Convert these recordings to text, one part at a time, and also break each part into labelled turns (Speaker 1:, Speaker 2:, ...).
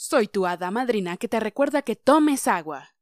Speaker 1: Soy tu hada madrina que te recuerda que tomes agua.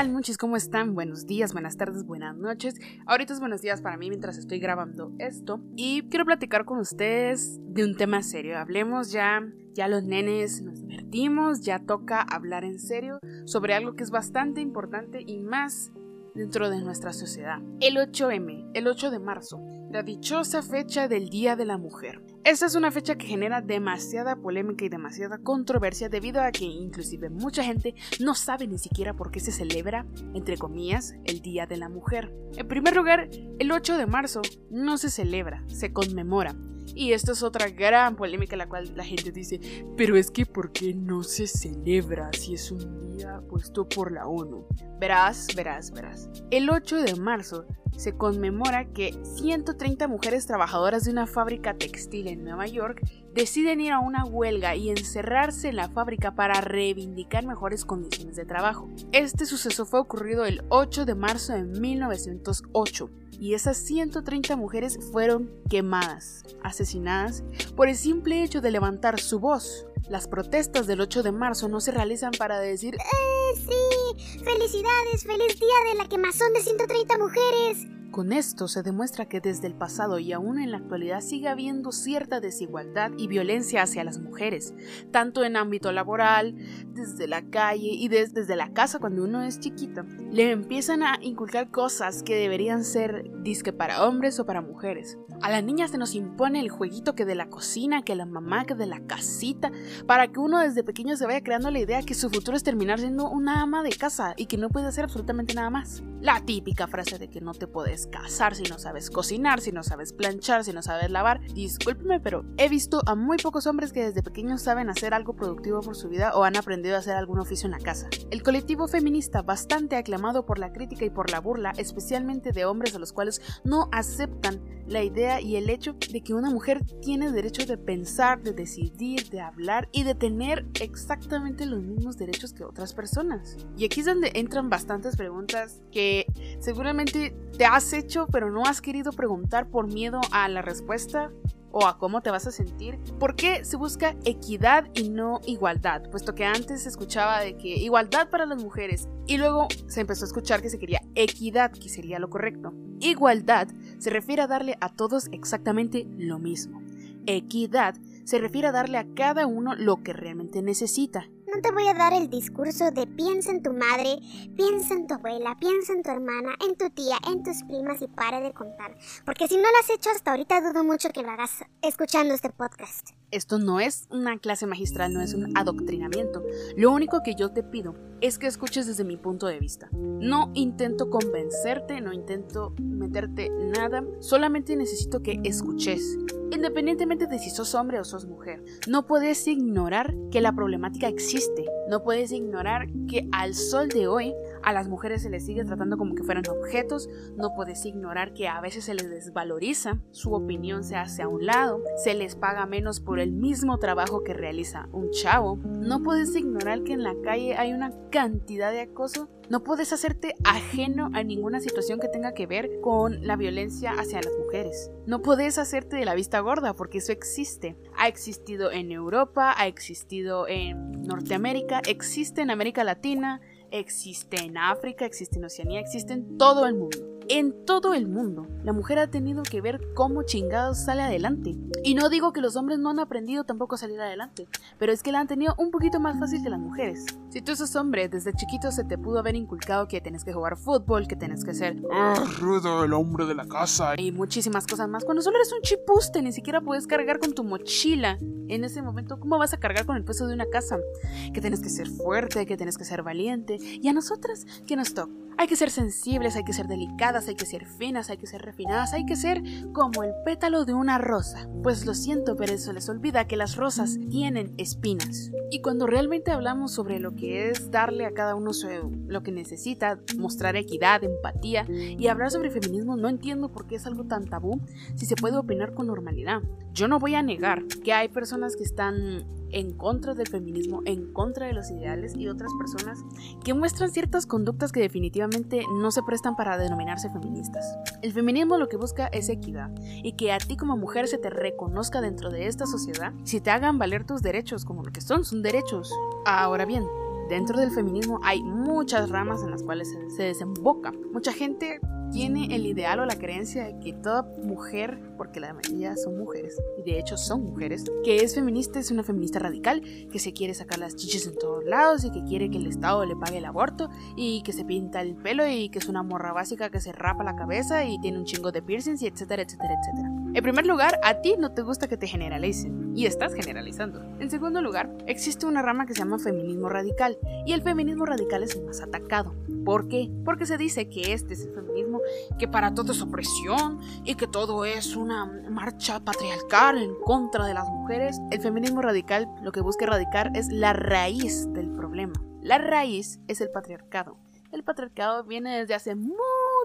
Speaker 1: Tal? ¿Cómo están? Buenos días, buenas tardes, buenas noches. Ahorita es buenos días para mí mientras estoy grabando esto. Y quiero platicar con ustedes de un tema serio. Hablemos ya, ya los nenes nos divertimos, ya toca hablar en serio sobre algo que es bastante importante y más dentro de nuestra sociedad. El 8M, el 8 de marzo, la dichosa fecha del Día de la Mujer. Esta es una fecha que genera demasiada polémica y demasiada controversia debido a que inclusive mucha gente no sabe ni siquiera por qué se celebra, entre comillas, el Día de la Mujer. En primer lugar, el 8 de marzo no se celebra, se conmemora. Y esto es otra gran polémica la cual la gente dice, pero es que ¿por qué no se celebra si es un día puesto por la ONU? Verás, verás, verás. El 8 de marzo se conmemora que 130 mujeres trabajadoras de una fábrica textil en Nueva York deciden ir a una huelga y encerrarse en la fábrica para reivindicar mejores condiciones de trabajo. Este suceso fue ocurrido el 8 de marzo de 1908 y esas 130 mujeres fueron quemadas, asesinadas, por el simple hecho de levantar su voz. Las protestas del 8 de marzo no se realizan para decir
Speaker 2: ¡Eh, sí! ¡Felicidades! ¡Feliz día de la quemazón de 130 mujeres!
Speaker 1: Con esto se demuestra que desde el pasado y aún en la actualidad sigue habiendo cierta desigualdad y violencia hacia las mujeres, tanto en ámbito laboral, desde la calle y desde la casa cuando uno es chiquita. Le empiezan a inculcar cosas que deberían ser disque para hombres o para mujeres. A la niña se nos impone el jueguito que de la cocina, que la mamá, que de la casita, para que uno desde pequeño se vaya creando la idea que su futuro es terminar siendo una ama de casa y que no puede hacer absolutamente nada más. La típica frase de que no te puedes casar si no sabes cocinar, si no sabes planchar, si no sabes lavar. Discúlpeme, pero he visto a muy pocos hombres que desde pequeños saben hacer algo productivo por su vida o han aprendido a hacer algún oficio en la casa. El colectivo feminista, bastante aclamado por la crítica y por la burla, especialmente de hombres a los cuales no aceptan la idea y el hecho de que una mujer tiene derecho de pensar, de decidir, de hablar y de tener exactamente los mismos derechos que otras personas. Y aquí es donde entran bastantes preguntas que seguramente te has hecho pero no has querido preguntar por miedo a la respuesta o a cómo te vas a sentir. ¿Por qué se busca equidad y no igualdad? Puesto que antes se escuchaba de que igualdad para las mujeres y luego se empezó a escuchar que se quería equidad, que sería lo correcto. Igualdad se refiere a darle a todos exactamente lo mismo. Equidad se refiere a darle a cada uno lo que realmente necesita.
Speaker 2: No te voy a dar el discurso de piensa en tu madre, piensa en tu abuela, piensa en tu hermana, en tu tía, en tus primas y pare de contar. Porque si no lo has hecho hasta ahorita dudo mucho que lo hagas escuchando este podcast.
Speaker 1: Esto no es una clase magistral, no es un adoctrinamiento. Lo único que yo te pido es que escuches desde mi punto de vista. No intento convencerte, no intento meterte nada, solamente necesito que escuches. Independientemente de si sos hombre o sos mujer, no puedes ignorar que la problemática existe. No puedes ignorar que al sol de hoy a las mujeres se les sigue tratando como que fueran objetos, no puedes ignorar que a veces se les desvaloriza, su opinión se hace a un lado, se les paga menos por el mismo trabajo que realiza un chavo, no puedes ignorar que en la calle hay una cantidad de acoso, no puedes hacerte ajeno a ninguna situación que tenga que ver con la violencia hacia las mujeres, no puedes hacerte de la vista gorda porque eso existe, ha existido en Europa, ha existido en Norteamérica, existe en América Latina, existe en África, existe en Oceanía, existe en todo el mundo. En todo el mundo, la mujer ha tenido que ver cómo chingados sale adelante. Y no digo que los hombres no han aprendido tampoco a salir adelante, pero es que la han tenido un poquito más fácil que las mujeres. Si tú sos hombre, desde chiquito se te pudo haber inculcado que tienes que jugar fútbol, que tienes que ser
Speaker 3: ah, rudo, el hombre de la casa.
Speaker 1: Y muchísimas cosas más. Cuando solo eres un chipuste, ni siquiera puedes cargar con tu mochila. En ese momento, ¿cómo vas a cargar con el peso de una casa? Que tienes que ser fuerte, que tienes que ser valiente. Y a nosotras, ¿qué nos toca? Hay que ser sensibles, hay que ser delicadas hay que ser finas, hay que ser refinadas, hay que ser como el pétalo de una rosa. Pues lo siento, pero eso les olvida que las rosas tienen espinas. Y cuando realmente hablamos sobre lo que es darle a cada uno lo que necesita, mostrar equidad, empatía y hablar sobre feminismo, no entiendo por qué es algo tan tabú si se puede opinar con normalidad. Yo no voy a negar que hay personas que están en contra del feminismo, en contra de los ideales y otras personas que muestran ciertas conductas que definitivamente no se prestan para denominarse feministas. El feminismo lo que busca es equidad y que a ti como mujer se te reconozca dentro de esta sociedad, si te hagan valer tus derechos como lo que son, son derechos. Ahora bien, dentro del feminismo hay muchas ramas en las cuales se, desemboca. Mucha gente tiene el ideal o la creencia de que toda mujer, porque la mayoría son mujeres, y de hecho son mujeres, que es feminista es una feminista radical, que se quiere sacar las chiches en todos lados y que quiere que el Estado le pague el aborto y que se pinta el pelo y que es una morra básica que se rapa la cabeza y tiene un chingo de piercings y etcétera, etcétera, etcétera. En primer lugar, a ti no te gusta que te generalicen y estás generalizando. En segundo lugar, existe una rama que se llama feminismo radical y el feminismo radical es más atacado. ¿Por qué? Porque se dice que este es el feminismo que para todo es opresión y que todo es una marcha patriarcal en contra de las mujeres. El feminismo radical lo que busca erradicar es la raíz del problema. La raíz es el patriarcado. El patriarcado viene desde hace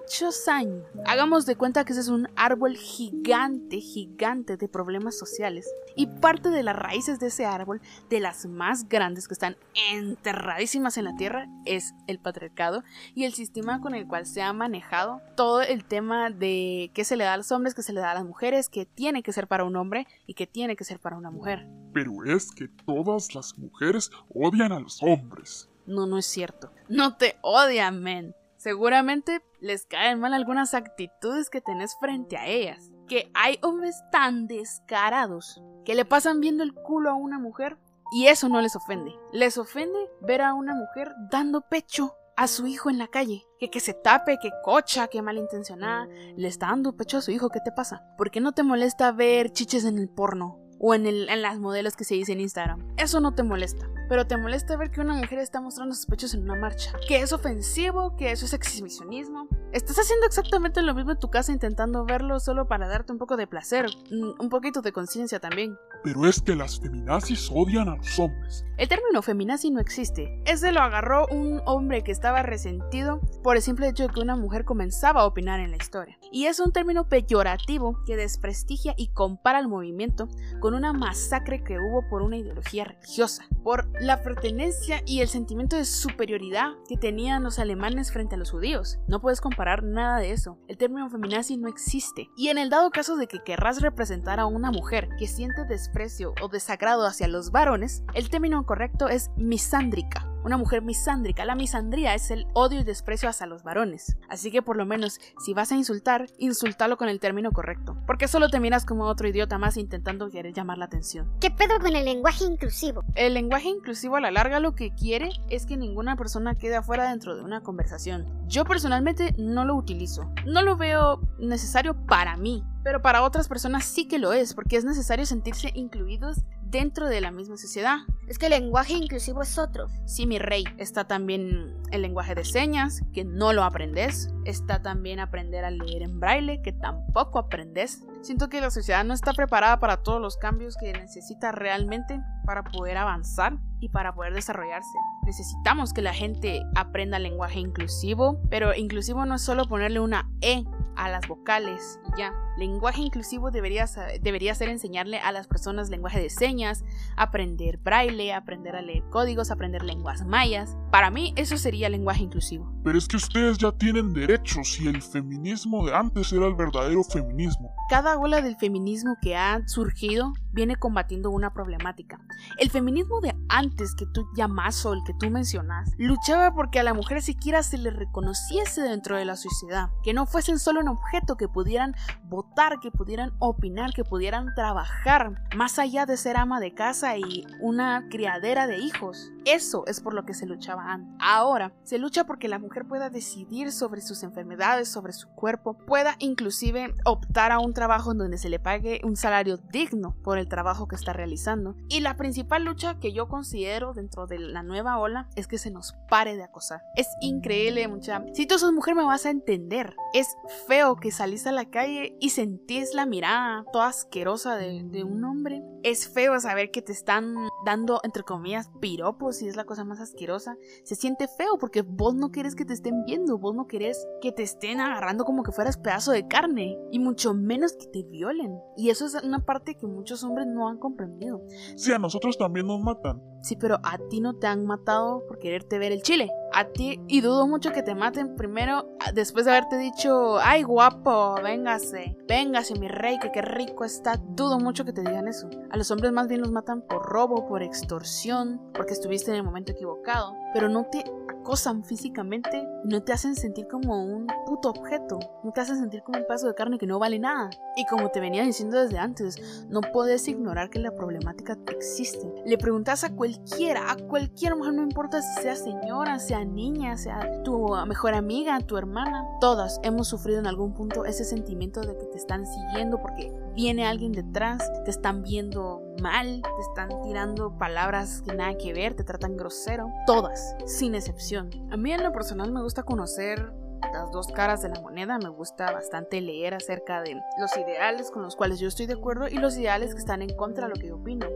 Speaker 1: muchos años. Hagamos de cuenta que ese es un árbol gigante, gigante de problemas sociales. Y parte de las raíces de ese árbol, de las más grandes que están enterradísimas en la tierra, es el patriarcado y el sistema con el cual se ha manejado todo el tema de qué se le da a los hombres, qué se le da a las mujeres, qué tiene que ser para un hombre y qué tiene que ser para una mujer.
Speaker 3: Pero es que todas las mujeres odian a los hombres.
Speaker 1: No, no es cierto. No te odian, men. Seguramente les caen mal algunas actitudes que tenés frente a ellas. Que hay hombres tan descarados que le pasan viendo el culo a una mujer y eso no les ofende. Les ofende ver a una mujer dando pecho a su hijo en la calle. Que que se tape, que cocha, que malintencionada. Le está dando pecho a su hijo, ¿qué te pasa? ¿Por qué no te molesta ver chiches en el porno? O en, el, las modelos que se dicen en Instagram. Eso no te molesta pero te molesta ver que una mujer está mostrando sus pechos en una marcha, que es ofensivo, que eso es exhibicionismo. Estás haciendo exactamente lo mismo en tu casa intentando verlo solo para darte un poco de placer, un poquito de conciencia también.
Speaker 3: Pero es que las feminazis odian a los hombres.
Speaker 1: El término feminazi no existe. Ese lo agarró un hombre que estaba resentido por el simple hecho de que una mujer comenzaba a opinar en la historia. Y es un término peyorativo que desprestigia y compara el movimiento con una masacre que hubo por una ideología religiosa, por la pertenencia y el sentimiento de superioridad que tenían los alemanes frente a los judíos. No puedes comparar nada de eso. El término feminazi no existe. Y en el dado caso de que querrás representar a una mujer que siente desprecio o desagrado hacia los varones, el término correcto es misándrica una mujer misándrica. La misandría es el odio y desprecio hacia los varones. Así que por lo menos, si vas a insultar, insultalo con el término correcto. Porque solo te miras como otro idiota más intentando querer llamar la atención.
Speaker 2: ¿Qué pedo con el lenguaje inclusivo?
Speaker 1: El lenguaje inclusivo a la larga lo que quiere es que ninguna persona quede afuera dentro de una conversación. Yo personalmente no lo utilizo. No lo veo necesario para mí. Pero para otras personas sí que lo es, porque es necesario sentirse incluidos dentro de la misma sociedad.
Speaker 2: Es que el lenguaje inclusivo es otro.
Speaker 1: Sí, mi rey. Está también el lenguaje de señas, que no lo aprendes. Está también aprender a leer en braille, que tampoco aprendes. Siento que la sociedad no está preparada para todos los cambios que necesita realmente para poder avanzar y para poder desarrollarse. Necesitamos que la gente aprenda lenguaje inclusivo, pero inclusivo no es solo ponerle una E a las vocales y ya. Lenguaje inclusivo debería, debería ser enseñarle a las personas lenguaje de señas, aprender braille, aprender a leer códigos, aprender lenguas mayas. Para mí eso sería lenguaje inclusivo.
Speaker 3: Pero es que ustedes ya tienen derechos y el feminismo de antes era el verdadero feminismo.
Speaker 1: Cada ola del feminismo que ha surgido viene combatiendo una problemática. El feminismo de antes que tú llamas o el que tú mencionas luchaba porque a la mujer siquiera se le reconociese dentro de la sociedad, que no fuesen solo un objeto que pudieran votar votar, que pudieran opinar, que pudieran trabajar, más allá de ser ama de casa y una criadera de hijos. Eso es por lo que se luchaba antes. Ahora, se lucha porque la mujer pueda decidir sobre sus enfermedades, sobre su cuerpo, pueda inclusive optar a un trabajo en donde se le pague un salario digno por el trabajo que está realizando. Y la principal lucha que yo considero dentro de la nueva ola es que se nos pare de acosar. Es increíble, mucha. Si tú sos mujer me vas a entender. Es feo que salís a la calle y sentís la mirada toda asquerosa de, de un hombre. Es feo saber que te están dando, entre comillas, piropos y es la cosa más asquerosa. Se siente feo porque vos no querés que te estén viendo, vos no querés que te estén agarrando como que fueras pedazo de carne y mucho menos que te violen. Y eso es una parte que muchos hombres no han comprendido.
Speaker 3: Sí, a nosotros también nos matan.
Speaker 1: Sí, pero a ti no te han matado por quererte ver el chile. A ti, y dudo mucho que te maten primero después de haberte dicho, ay guapo, véngase, véngase mi rey, que qué rico está. Dudo mucho que te digan eso. A los hombres más bien los matan por robo, por extorsión, porque estuviste en el momento equivocado. Pero no te acosan físicamente, no te hacen sentir como un puto objeto, no te hacen sentir como un pedazo de carne que no vale nada. Y como te venía diciendo desde antes, no puedes ignorar que la problemática existe. Le preguntas a cualquiera, a cualquier mujer, no importa si sea señora, sea niña, sea tu mejor amiga, tu hermana, todas hemos sufrido en algún punto ese sentimiento de que te están siguiendo porque viene alguien detrás, te están viendo mal, te están tirando palabras que nada que ver, te tratan grosero. Todas, sin excepción. A mí en lo personal me gusta conocer las dos caras de la moneda. Me gusta bastante leer acerca de los ideales con los cuales yo estoy de acuerdo y los ideales que están en contra de lo que yo opino.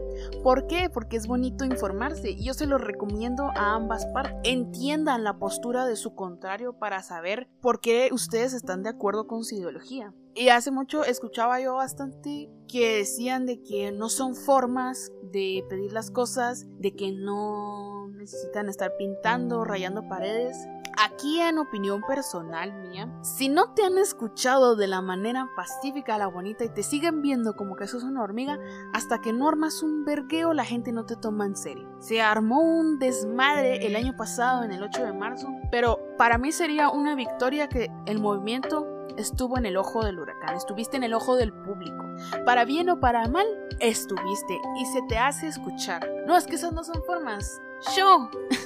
Speaker 1: ¿Por qué? Porque es bonito informarse y yo se lo recomiendo a ambas partes. Entiendan la postura de su contrario para saber por qué ustedes están de acuerdo con su ideología. Y hace mucho escuchaba yo bastante que decían de que no son formas de pedir las cosas, de que no necesitan estar pintando, rayando paredes. Aquí en opinión personal mía, si no te han escuchado de la manera pacífica, la bonita y te siguen viendo como que sos una hormiga, hasta que no armas un vergueo la gente no te toma en serio. Se armó un desmadre el año pasado en el 8 de marzo, pero para mí sería una victoria que el movimiento estuvo en el ojo del huracán, estuviste en el ojo del público. Para bien o para mal, estuviste y se te hace escuchar. No, es que esas no son formas. Yo.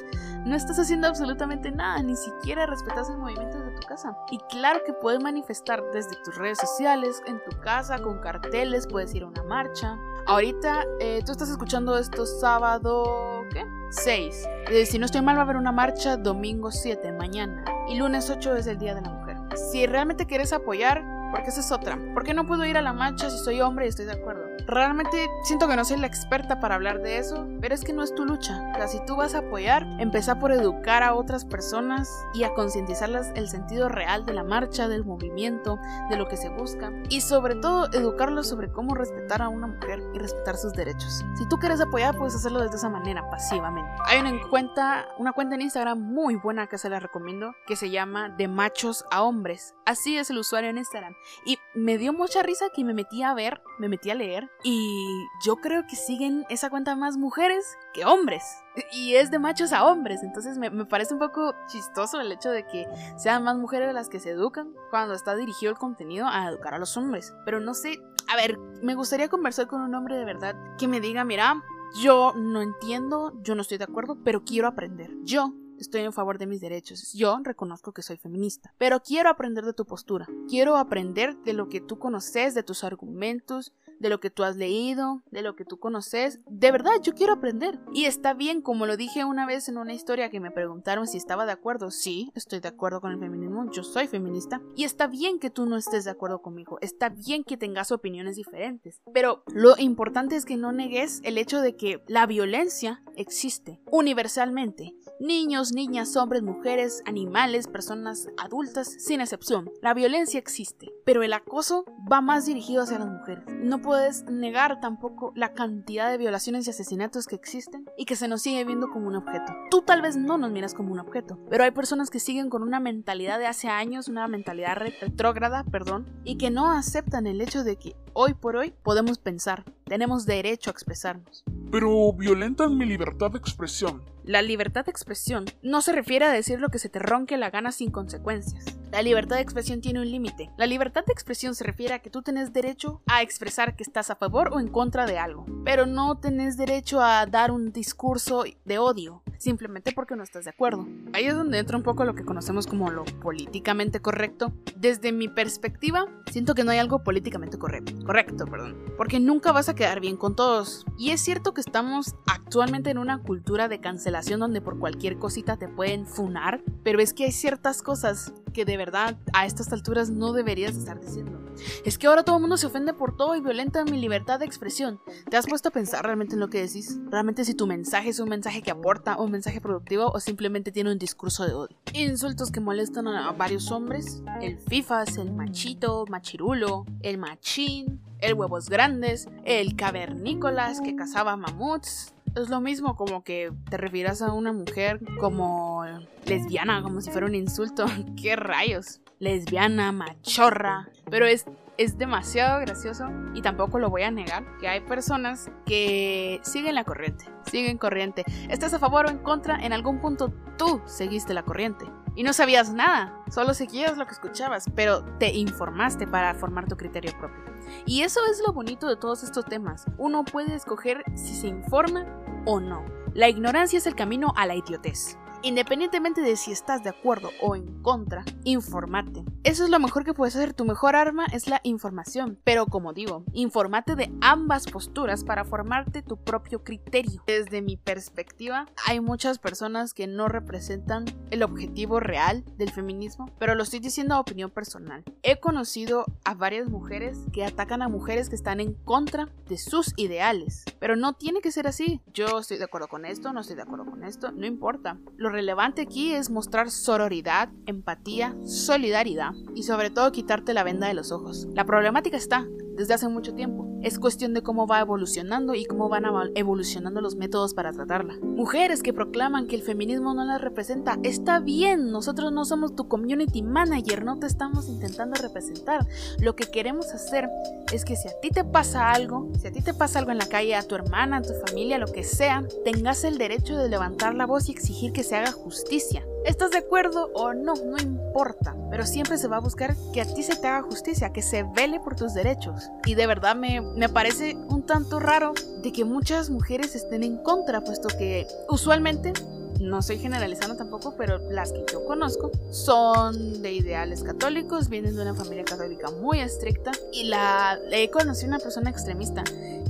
Speaker 1: No estás haciendo absolutamente nada, ni siquiera respetas el movimiento de tu casa. Y claro que puedes manifestar desde tus redes sociales, en tu casa, con carteles, puedes ir a una marcha. Ahorita eh, tú estás escuchando esto sábado, ¿qué? 6. Eh, si no estoy mal va a haber una marcha domingo 7, mañana. Y lunes 8 es el Día de la Mujer. Si realmente quieres apoyar, porque esa es otra. ¿Por qué no puedo ir a la marcha si soy hombre y estoy de acuerdo? Realmente siento que no soy la experta para hablar de eso, pero es que no es tu lucha. O sea, si tú vas a apoyar, empieza por educar a otras personas y a concientizarlas el sentido real de la marcha, del movimiento, de lo que se busca. Y sobre todo, educarlos sobre cómo respetar a una mujer y respetar sus derechos. Si tú quieres apoyar, puedes hacerlo de esa manera, pasivamente. Hay una cuenta, una cuenta en Instagram muy buena que se la recomiendo, que se llama De Machos a Hombres. Así es el usuario en Instagram. Y me dio mucha risa que me metí a ver, me metí a leer, y yo creo que siguen esa cuenta más mujeres que hombres. Y es de machos a hombres, entonces me, me parece un poco chistoso el hecho de que sean más mujeres las que se educan cuando está dirigido el contenido a educar a los hombres. Pero no sé, a ver, me gustaría conversar con un hombre de verdad que me diga, mira, yo no entiendo, yo no estoy de acuerdo, pero quiero aprender. Yo estoy en favor de mis derechos. Yo reconozco que soy feminista, pero quiero aprender de tu postura. Quiero aprender de lo que tú conoces, de tus argumentos, de lo que tú has leído, de lo que tú conoces. De verdad, yo quiero aprender. Y está bien, como lo dije una vez en una historia que me preguntaron si estaba de acuerdo. Sí, estoy de acuerdo con el feminismo, yo soy feminista. Y está bien que tú no estés de acuerdo conmigo, está bien que tengas opiniones diferentes. Pero lo importante es que no negues el hecho de que la violencia existe universalmente. Niños, niñas, hombres, mujeres, animales, personas adultas, sin excepción. La violencia existe, pero el acoso va más dirigido hacia las mujeres. No puedes negar tampoco la cantidad de violaciones y asesinatos que existen y que se nos sigue viendo como un objeto. Tú tal vez no nos miras como un objeto, pero hay personas que siguen con una mentalidad de hace años, una mentalidad retrógrada, perdón, y que no aceptan el hecho de que hoy por hoy podemos pensar, tenemos derecho a expresarnos.
Speaker 3: Pero violentan mi libertad de expresión.
Speaker 1: La libertad de expresión no se refiere a decir lo que se te ronque la gana sin consecuencias. La libertad de expresión tiene un límite. La libertad de expresión se refiere a que tú tienes derecho a expresar que estás a favor o en contra de algo, pero no tenés derecho a dar un discurso de odio simplemente porque no estás de acuerdo. Ahí es donde entra un poco lo que conocemos como lo políticamente correcto. Desde mi perspectiva, siento que no hay algo políticamente correcto. Correcto, perdón. Porque nunca vas a quedar bien con todos. Y es cierto que estamos actualmente en una cultura de cancelación donde por cualquier cosita te pueden funar, pero es que hay ciertas cosas que de verdad a estas alturas no deberías estar diciendo. Es que ahora todo el mundo se ofende por todo y violenta mi libertad de expresión. ¿Te has puesto a pensar realmente en lo que decís? ¿Realmente si tu mensaje es un mensaje que aporta, un mensaje productivo o simplemente tiene un discurso de odio? Insultos que molestan a varios hombres. El fifas, el machito, machirulo, el machín, el huevos grandes, el cavernícolas que cazaba mamuts, es lo mismo como que te refieras a una mujer como lesbiana, como si fuera un insulto. ¿Qué rayos? Lesbiana, machorra. Pero es, es demasiado gracioso y tampoco lo voy a negar que hay personas que siguen la corriente. Siguen corriente. ¿Estás a favor o en contra? En algún punto tú seguiste la corriente. Y no sabías nada, solo seguías lo que escuchabas, pero te informaste para formar tu criterio propio. Y eso es lo bonito de todos estos temas. Uno puede escoger si se informa o no. La ignorancia es el camino a la idiotez. Independientemente de si estás de acuerdo o en contra, informate. Eso es lo mejor que puedes hacer. Tu mejor arma es la información. Pero como digo, informate de ambas posturas para formarte tu propio criterio. Desde mi perspectiva, hay muchas personas que no representan el objetivo real del feminismo, pero lo estoy diciendo a opinión personal. He conocido a varias mujeres que atacan a mujeres que están en contra de sus ideales, pero no tiene que ser así. Yo estoy de acuerdo con esto, no estoy de acuerdo con esto, no importa. Lo relevante aquí es mostrar sororidad, empatía, solidaridad y sobre todo quitarte la venda de los ojos. La problemática está desde hace mucho tiempo. Es cuestión de cómo va evolucionando y cómo van evolucionando los métodos para tratarla. Mujeres que proclaman que el feminismo no las representa, está bien, nosotros no somos tu community manager, no te estamos intentando representar. Lo que queremos hacer es que si a ti te pasa algo, si a ti te pasa algo en la calle, a tu hermana, a tu familia, lo que sea, tengas el derecho de levantar la voz y exigir que se haga justicia. ¿Estás de acuerdo o no? No importa, pero siempre se va a buscar que a ti se te haga justicia, que se vele por tus derechos. Y de verdad me, me parece un tanto raro de que muchas mujeres estén en contra, puesto que usualmente no estoy generalizando tampoco, pero las que yo conozco son de ideales católicos, vienen de una familia católica muy estricta y la he conocido una persona extremista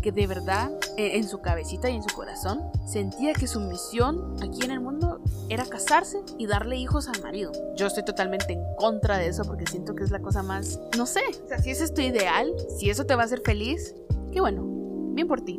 Speaker 1: que de verdad eh, en su cabecita y en su corazón sentía que su misión aquí en el mundo era casarse y darle hijos al marido. Yo estoy totalmente en contra de eso porque siento que es la cosa más, no sé, o sea, si ese es tu ideal, si eso te va a hacer feliz, qué bueno, bien por ti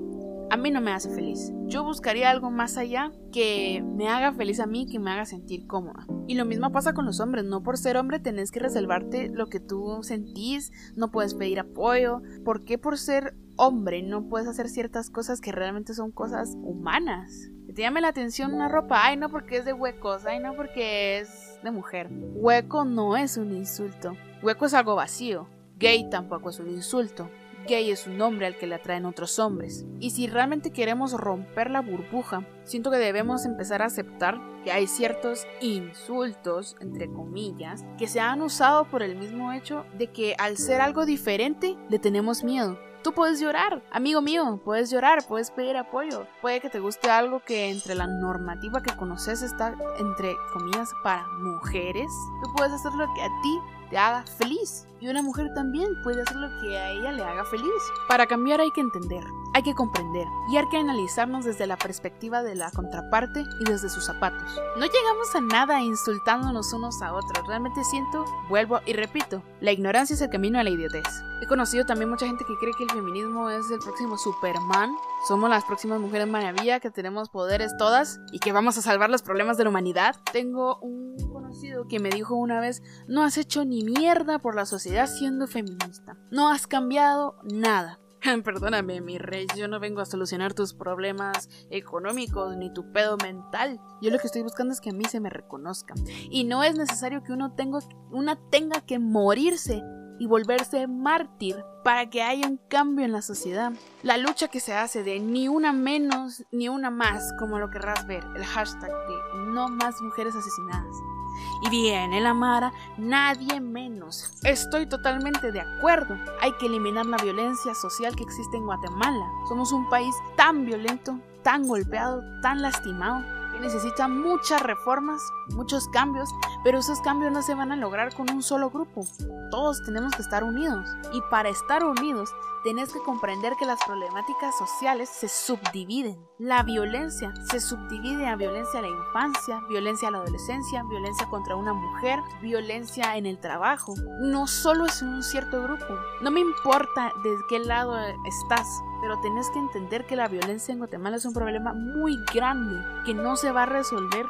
Speaker 1: a mí no me hace feliz. Yo buscaría algo más allá que me haga feliz a mí, que me haga sentir cómoda. Y lo mismo pasa con los hombres, no por ser hombre tenés que reservarte lo que tú sentís, no puedes pedir apoyo. ¿Por qué por ser hombre no puedes hacer ciertas cosas que realmente son cosas humanas? Que te llame la atención una ropa, ay no porque es de huecos, ay no porque es de mujer. Hueco no es un insulto, hueco es algo vacío. Gay tampoco es un insulto gay es un hombre al que le atraen otros hombres. Y si realmente queremos romper la burbuja, siento que debemos empezar a aceptar que hay ciertos insultos, entre comillas, que se han usado por el mismo hecho de que al ser algo diferente le tenemos miedo. Tú puedes llorar, amigo mío, puedes llorar, puedes pedir apoyo. Puede que te guste algo que entre la normativa que conoces está, entre comillas, para mujeres. Tú puedes hacer lo que a ti te haga feliz. Y una mujer también puede hacer lo que a ella le haga feliz. Para cambiar hay que entender, hay que comprender y hay que analizarnos desde la perspectiva de la contraparte y desde sus zapatos. No llegamos a nada insultándonos unos a otros. Realmente siento, vuelvo y repito, la ignorancia es el camino a la idiotez. He conocido también mucha gente que cree que el feminismo es el próximo Superman. Somos las próximas mujeres maravilla, que tenemos poderes todas y que vamos a salvar los problemas de la humanidad. Tengo un conocido que me dijo una vez, no has hecho ni mierda por la sociedad siendo feminista. No has cambiado nada. Perdóname, mi rey, yo no vengo a solucionar tus problemas económicos ni tu pedo mental. Yo lo que estoy buscando es que a mí se me reconozca. Y no es necesario que uno tenga, una tenga que morirse y volverse mártir para que haya un cambio en la sociedad. La lucha que se hace de ni una menos ni una más, como lo querrás ver, el hashtag de no más mujeres asesinadas. Y viene la Mara, nadie menos. Estoy totalmente de acuerdo. Hay que eliminar la violencia social que existe en Guatemala. Somos un país tan violento, tan golpeado, tan lastimado necesita muchas reformas, muchos cambios, pero esos cambios no se van a lograr con un solo grupo. Todos tenemos que estar unidos. Y para estar unidos, tenés que comprender que las problemáticas sociales se subdividen. La violencia se subdivide a violencia a la infancia, violencia a la adolescencia, violencia contra una mujer, violencia en el trabajo. No solo es en un cierto grupo. No me importa de qué lado estás, pero tenés que entender que la violencia en Guatemala es un problema muy grande que no se va a resolver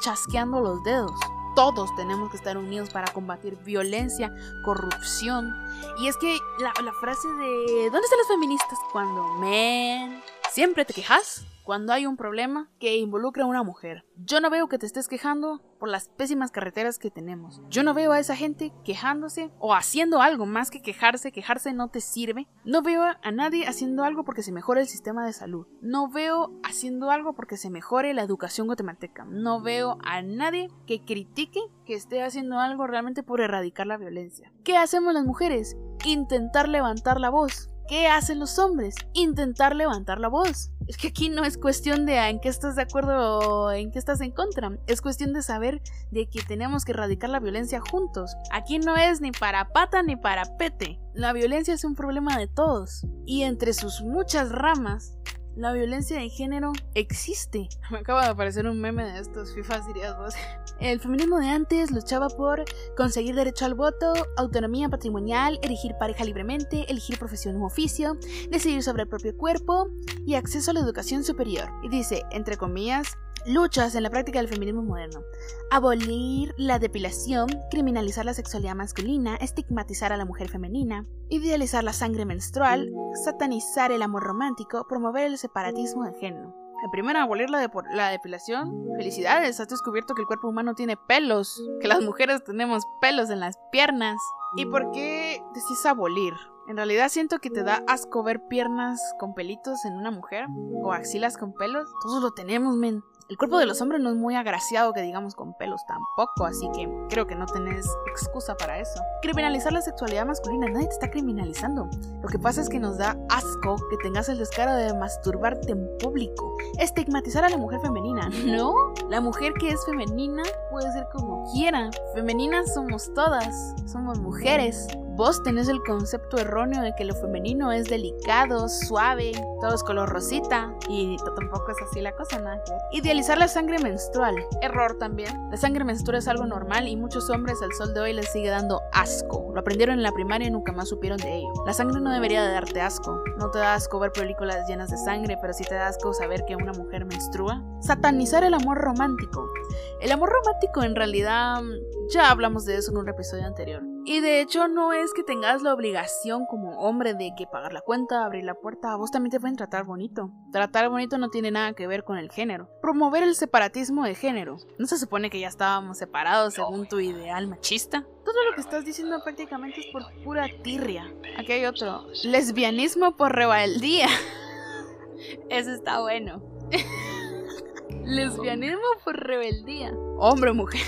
Speaker 1: chasqueando los dedos. Todos tenemos que estar unidos para combatir violencia, corrupción. Y es que la, frase de ¿dónde están las feministas? Cuando men siempre te quejas cuando hay un problema que involucra a una mujer. Yo no veo que te estés quejando por las pésimas carreteras que tenemos. Yo no veo a esa gente quejándose o haciendo algo más que quejarse. Quejarse no te sirve. No veo a nadie haciendo algo porque se mejore el sistema de salud. No veo haciendo algo porque se mejore la educación guatemalteca. No veo a nadie que critique que esté haciendo algo realmente por erradicar la violencia. ¿Qué hacemos las mujeres? Intentar levantar la voz. ¿Qué hacen los hombres? Intentar levantar la voz. Es que aquí no es cuestión de en qué estás de acuerdo o en qué estás en contra. Es cuestión de saber de que tenemos que erradicar la violencia juntos. Aquí no es ni para pata ni para pete. La violencia es un problema de todos. Y entre sus muchas ramas, la violencia de género existe. Me acaba de aparecer un meme de estos FIFA dirías vos. El feminismo de antes luchaba por conseguir derecho al voto, autonomía patrimonial, elegir pareja libremente, elegir profesión u oficio, decidir sobre el propio cuerpo y acceso a la educación superior. Y dice, entre comillas, Luchas en la práctica del feminismo moderno. Abolir la depilación, criminalizar la sexualidad masculina, estigmatizar a la mujer femenina, idealizar la sangre menstrual, satanizar el amor romántico, promover el separatismo de género. En primero, abolir la, la, depilación. Felicidades, has descubierto que el cuerpo humano tiene pelos, que las mujeres tenemos pelos en las piernas. ¿Y por qué decís abolir? En realidad siento que te da asco ver piernas con pelitos en una mujer o axilas con pelos. Todos lo tenemos, men. El cuerpo de los hombres no es muy agraciado que digamos con pelos tampoco, así que creo que no tenés excusa para eso. Criminalizar la sexualidad masculina, nadie te está criminalizando. Lo que pasa es que nos da asco que tengas el descaro de masturbarte en público. Estigmatizar a la mujer femenina, ¿no? La mujer que es femenina puede ser como quiera. Femeninas somos todas, somos mujeres. Vos tenés el concepto erróneo de que lo femenino es delicado, suave, todo es color rosita y tampoco es así la cosa, nada. Idealizar la sangre menstrual, error también. La sangre menstrual es algo normal y muchos hombres al sol de hoy les sigue dando asco. Lo aprendieron en la primaria y nunca más supieron de ello. La sangre no debería de darte asco. No te da asco ver películas llenas de sangre, pero sí te da asco saber que una mujer menstrua. Satanizar el amor romántico. El amor romántico en realidad ya hablamos de eso en un episodio anterior. Y de hecho no es que tengas la obligación como hombre de que pagar la cuenta, abrir la puerta, vos también te pueden tratar bonito. Tratar bonito no tiene nada que ver con el género. Promover el separatismo de género. ¿No se supone que ya estábamos separados según tu ideal machista? Todo lo que estás diciendo prácticamente es por pura tirria. Aquí hay otro. Lesbianismo por rebeldía. Eso está bueno. Lesbianismo por rebeldía. Hombre o mujer.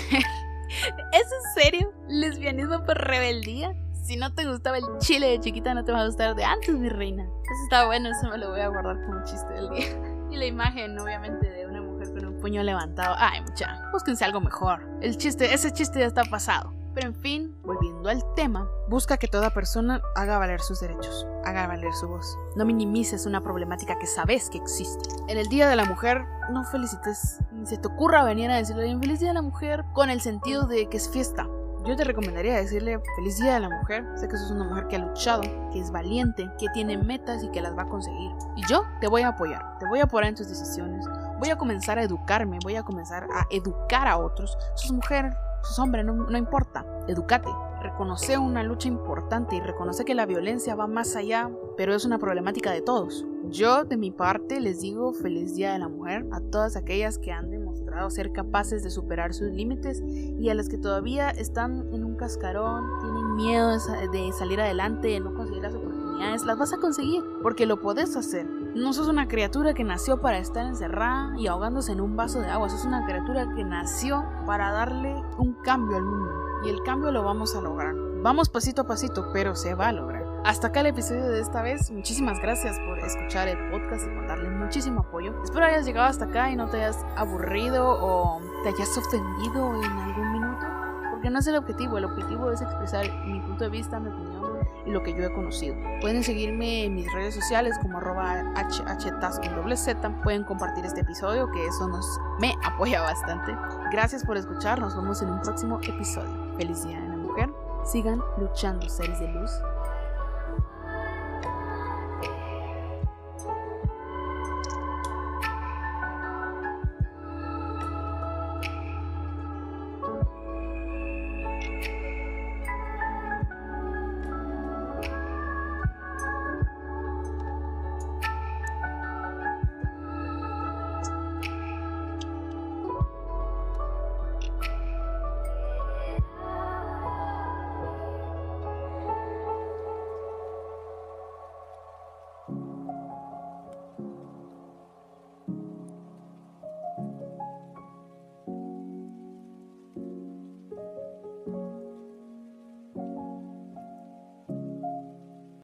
Speaker 1: ¿Es en serio? ¿Lesbianismo por rebeldía? Si no te gustaba el chile de chiquita, no te va a gustar de antes, mi reina. Eso está bueno, eso me lo voy a guardar como chiste del día. Y la imagen, obviamente, de una mujer con un puño levantado. Ay, mucha, búsquense algo mejor. El chiste, ese chiste ya está pasado. Pero en fin, volviendo al tema, busca que toda persona haga valer sus derechos, haga valer su voz. No minimices una problemática que sabes que existe. En el Día de la Mujer, no felicites, ni se te ocurra venir a decirle bien feliz Día de la Mujer con el sentido de que es fiesta. Yo te recomendaría decirle feliz día de la mujer. Sé que sos una mujer que ha luchado, que es valiente, que tiene metas y que las va a conseguir. Y yo te voy a apoyar, te voy a apoyar en tus decisiones. Voy a comenzar a educarme, voy a comenzar a educar a otros. Sos mujer, sos hombre, no, no importa. Educate. Reconoce una lucha importante y reconoce que la violencia va más allá, pero es una problemática de todos. Yo, de mi parte, les digo feliz Día de la Mujer a todas aquellas que han demostrado ser capaces de superar sus límites y a las que todavía están en un cascarón, tienen miedo de salir adelante, de no conseguir las oportunidades. Las vas a conseguir porque lo podés hacer No sos una criatura que nació para estar encerrada y ahogándose en un vaso de agua. Sos una criatura que nació para darle un cambio al mundo. Y el cambio lo vamos a lograr. Vamos pasito a pasito, pero se va a lograr. Hasta acá el episodio de esta vez. Muchísimas gracias por escuchar el podcast y por darle muchísimo apoyo. Espero hayas llegado hasta acá y no te hayas aburrido o te hayas ofendido en algún minuto. Porque no es el objetivo. El objetivo es expresar mi punto de vista, mi opinión y lo que yo he conocido. Pueden seguirme en mis redes sociales como arroba Pueden compartir este episodio que eso nos me apoya bastante. Gracias por escuchar. Nos vemos en un próximo episodio. Feliz Día de la Mujer. Sigan luchando, seres de luz.